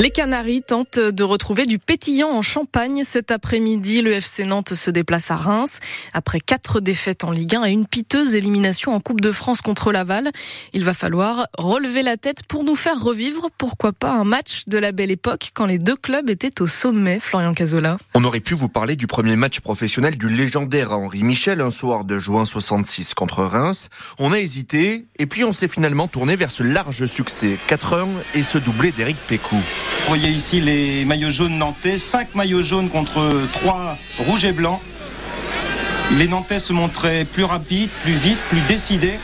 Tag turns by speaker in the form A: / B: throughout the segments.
A: Les Canaries tentent de retrouver du pétillant en Champagne. Cet après-midi, le FC Nantes se déplace à Reims. Après quatre défaites en Ligue 1 et une piteuse élimination en Coupe de France contre Laval, il va falloir relever la tête pour nous faire revivre, pourquoi pas, un match de la belle époque quand les deux clubs étaient au sommet, Florian Cazola.
B: On aurait pu vous parler du premier match professionnel du légendaire Henri Michel un soir de juin 66 contre Reims. On a hésité et puis on s'est finalement tourné vers ce large succès. 4-1 et ce doublé d'Éric Pécou.
C: Vous voyez ici les maillots jaunes nantais, 5 maillots jaunes contre 3 rouges et blancs. Les Nantais se montraient plus rapides, plus vifs, plus décidés.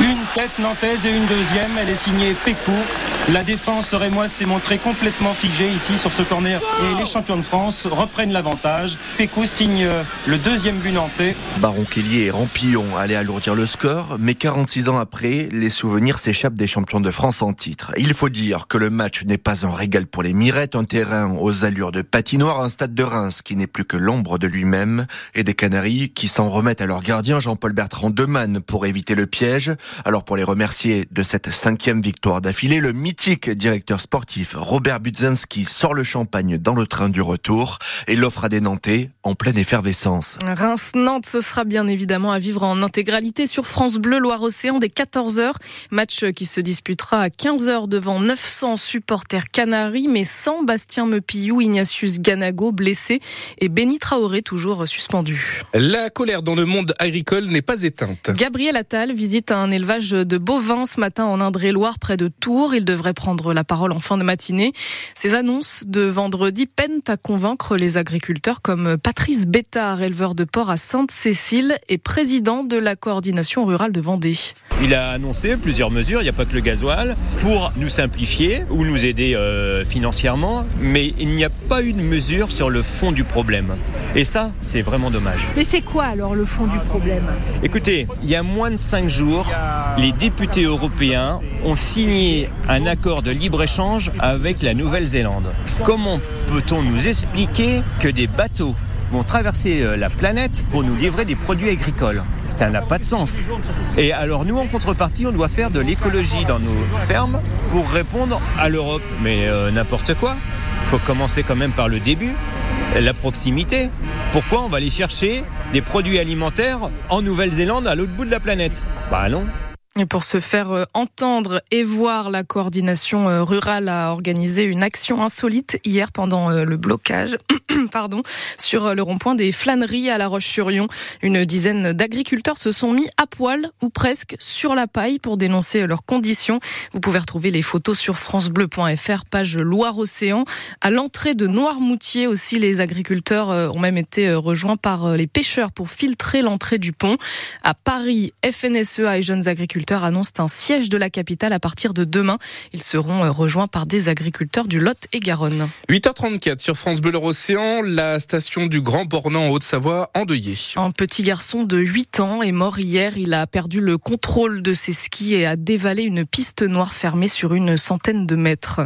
C: Une tête nantaise et une deuxième, elle est signée Pécou. La défense rémoise s'est montrée complètement figée ici sur ce corner et les champions de France reprennent l'avantage. Pécou signe le deuxième but nantais.
B: Baron Kelly et Rampillon allaient alourdir le score, mais 46 ans après, les souvenirs s'échappent des champions de France en titre. Il faut dire que le match n'est pas un régal pour les mirettes, un terrain aux allures de patinoire, un stade de Reims qui n'est plus que l'ombre de lui-même, et des Canaries qui s'en remettent à leur gardien Jean-Paul Bertrand Demann pour éviter le piège. Alors pour les remercier de cette cinquième victoire d'affilée, le mythique directeur sportif Robert Budzinski sort le champagne dans le train du retour et l'offre à des Nantais en pleine effervescence.
A: Reims-Nantes, ce sera bien évidemment à vivre en intégralité sur France Bleu Loire-Océan dès 14h. Match qui se disputera à 15h devant 900 supporters canaries, mais sans Bastien Mepillou, Ignatius Ganago blessé et Benny Traoré toujours suspendu.
D: La colère dans le monde agricole n'est pas éteinte.
A: Gabriel Attal visite un élevage de bovins ce matin en Indre-et-Loire près de Tours. Il devrait prendre la parole en fin de matinée. Ces annonces de vendredi peinent à convaincre les agriculteurs comme Patrice Bétard, éleveur de porc à Sainte-Cécile et président de la coordination rurale de Vendée.
E: Il a annoncé plusieurs mesures, il n'y a pas que le gasoil, pour nous simplifier ou nous aider euh, financièrement, mais il n'y a pas eu de mesure sur le fond du problème. Et ça, c'est vraiment dommage.
F: Mais c'est quoi alors le fond du problème?
E: Écoutez, il y a moins de cinq jours, les députés européens ont signé un accord de libre-échange avec la Nouvelle-Zélande. Comment peut-on nous expliquer que des bateaux vont traverser euh, la planète pour nous livrer des produits agricoles ça n'a pas de sens. Et alors nous, en contrepartie, on doit faire de l'écologie dans nos fermes pour répondre à l'Europe. Mais euh, n'importe quoi. Il faut commencer quand même par le début, la proximité. Pourquoi on va aller chercher des produits alimentaires en Nouvelle-Zélande à l'autre bout de la planète? Bah non.
A: Et pour se faire euh, entendre et voir, la coordination euh, rurale a organisé une action insolite hier pendant euh, le blocage, pardon, sur le rond-point des flâneries à La Roche-sur-Yon. Une dizaine d'agriculteurs se sont mis à poil ou presque sur la paille pour dénoncer leurs conditions. Vous pouvez retrouver les photos sur francebleu.fr, page Loire-Océan. À l'entrée de Noirmoutier aussi, les agriculteurs ont même été rejoints par les pêcheurs pour filtrer l'entrée du pont. À Paris, FNSEA et jeunes agriculteurs annoncent un siège de la capitale à partir de demain. Ils seront euh, rejoints par des agriculteurs du Lot et Garonne.
D: 8h34 sur France Bleu Océan, la station du Grand Bornand en Haute-Savoie endeuillée.
A: Un petit garçon de 8 ans est mort hier. Il a perdu le contrôle de ses skis et a dévalé une piste noire fermée sur une centaine de mètres.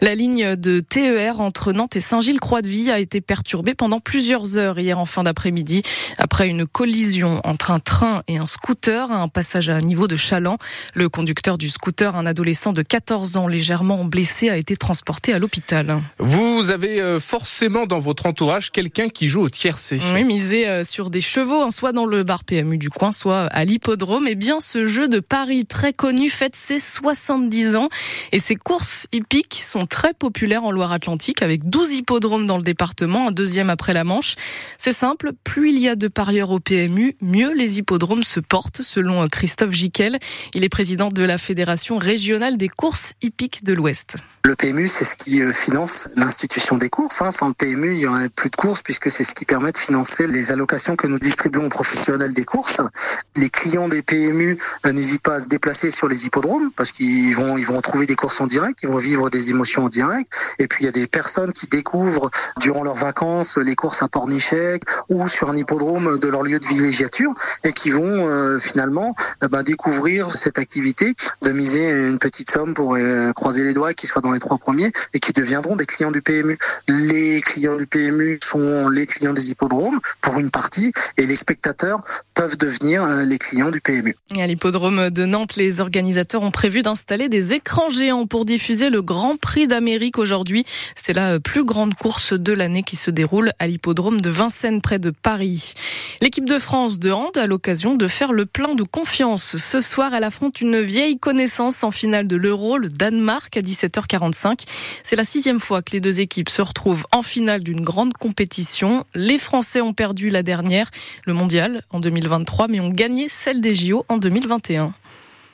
A: La ligne de TER entre Nantes et Saint-Gilles-Croix-de-Vie a été perturbée pendant plusieurs heures hier en fin d'après-midi après une collision entre un train et un scooter à un passage à niveau de Chalon. Le conducteur du scooter, un adolescent de 14 ans légèrement blessé, a été transporté à l'hôpital.
D: Vous avez euh, forcément dans votre entourage quelqu'un qui joue au tiercé.
A: Oui, misé euh, sur des chevaux, hein, soit dans le bar PMU du coin, soit à l'hippodrome. Et eh bien, ce jeu de Paris très connu fête ses 70 ans et ses courses hippiques sont très populaires en Loire-Atlantique avec 12 hippodromes dans le département, un deuxième après la Manche. C'est simple, plus il y a de parieurs au PMU, mieux les hippodromes se portent, selon euh, Christophe Jiquel. Il est président de la Fédération régionale des courses hippiques de l'Ouest.
G: Le PMU, c'est ce qui euh, finance l'institution des courses. Hein. Sans le PMU, il n'y aurait plus de courses puisque c'est ce qui permet de financer les allocations que nous distribuons aux professionnels des courses. Les clients des PMU euh, n'hésitent pas à se déplacer sur les hippodromes parce qu'ils vont, ils vont trouver des courses en direct, ils vont vivre des émotions en direct. Et puis il y a des personnes qui découvrent durant leurs vacances les courses à Pornichet ou sur un hippodrome de leur lieu de villégiature et qui vont euh, finalement bah, découvrir cette activité, de miser une petite somme pour euh, croiser les doigts qu'ils soient dans les trois premiers et qui deviendront des clients du PMU. Les clients du PMU sont les clients des hippodromes pour une partie et les spectateurs peuvent devenir euh, les clients du PMU.
A: à l'hippodrome de Nantes, les organisateurs ont prévu d'installer des écrans géants pour diffuser le Grand Prix d'Amérique aujourd'hui. C'est la plus grande course de l'année qui se déroule à l'hippodrome de Vincennes près de Paris. L'équipe de France de hand a l'occasion de faire le plein de confiance. Ce elle affronte une vieille connaissance en finale de l'Euro, le Danemark, à 17h45. C'est la sixième fois que les deux équipes se retrouvent en finale d'une grande compétition. Les Français ont perdu la dernière, le mondial, en 2023, mais ont gagné celle des JO en 2021.